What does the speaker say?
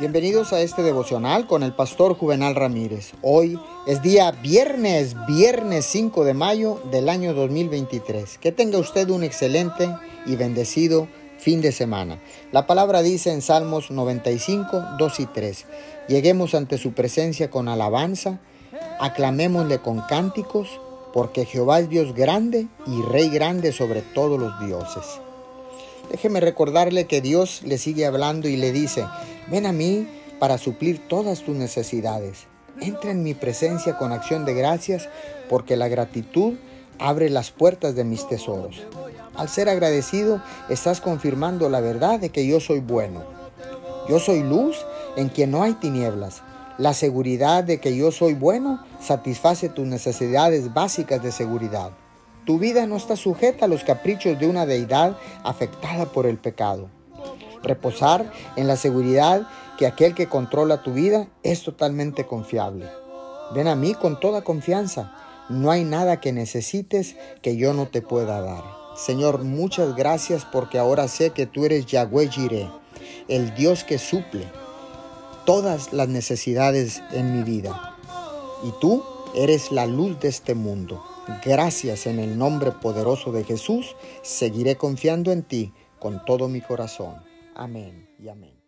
Bienvenidos a este devocional con el pastor Juvenal Ramírez. Hoy es día viernes, viernes 5 de mayo del año 2023. Que tenga usted un excelente y bendecido fin de semana. La palabra dice en Salmos 95, 2 y 3. Lleguemos ante su presencia con alabanza, aclamémosle con cánticos, porque Jehová es Dios grande y Rey grande sobre todos los dioses. Déjeme recordarle que Dios le sigue hablando y le dice, ven a mí para suplir todas tus necesidades. Entra en mi presencia con acción de gracias, porque la gratitud abre las puertas de mis tesoros. Al ser agradecido, estás confirmando la verdad de que yo soy bueno. Yo soy luz en quien no hay tinieblas. La seguridad de que yo soy bueno satisface tus necesidades básicas de seguridad. Tu vida no está sujeta a los caprichos de una deidad afectada por el pecado. Reposar en la seguridad que aquel que controla tu vida es totalmente confiable. Ven a mí con toda confianza. No hay nada que necesites que yo no te pueda dar. Señor, muchas gracias porque ahora sé que tú eres Yahweh Jireh, el Dios que suple todas las necesidades en mi vida. Y tú eres la luz de este mundo. Gracias en el nombre poderoso de Jesús, seguiré confiando en ti con todo mi corazón. Amén y amén.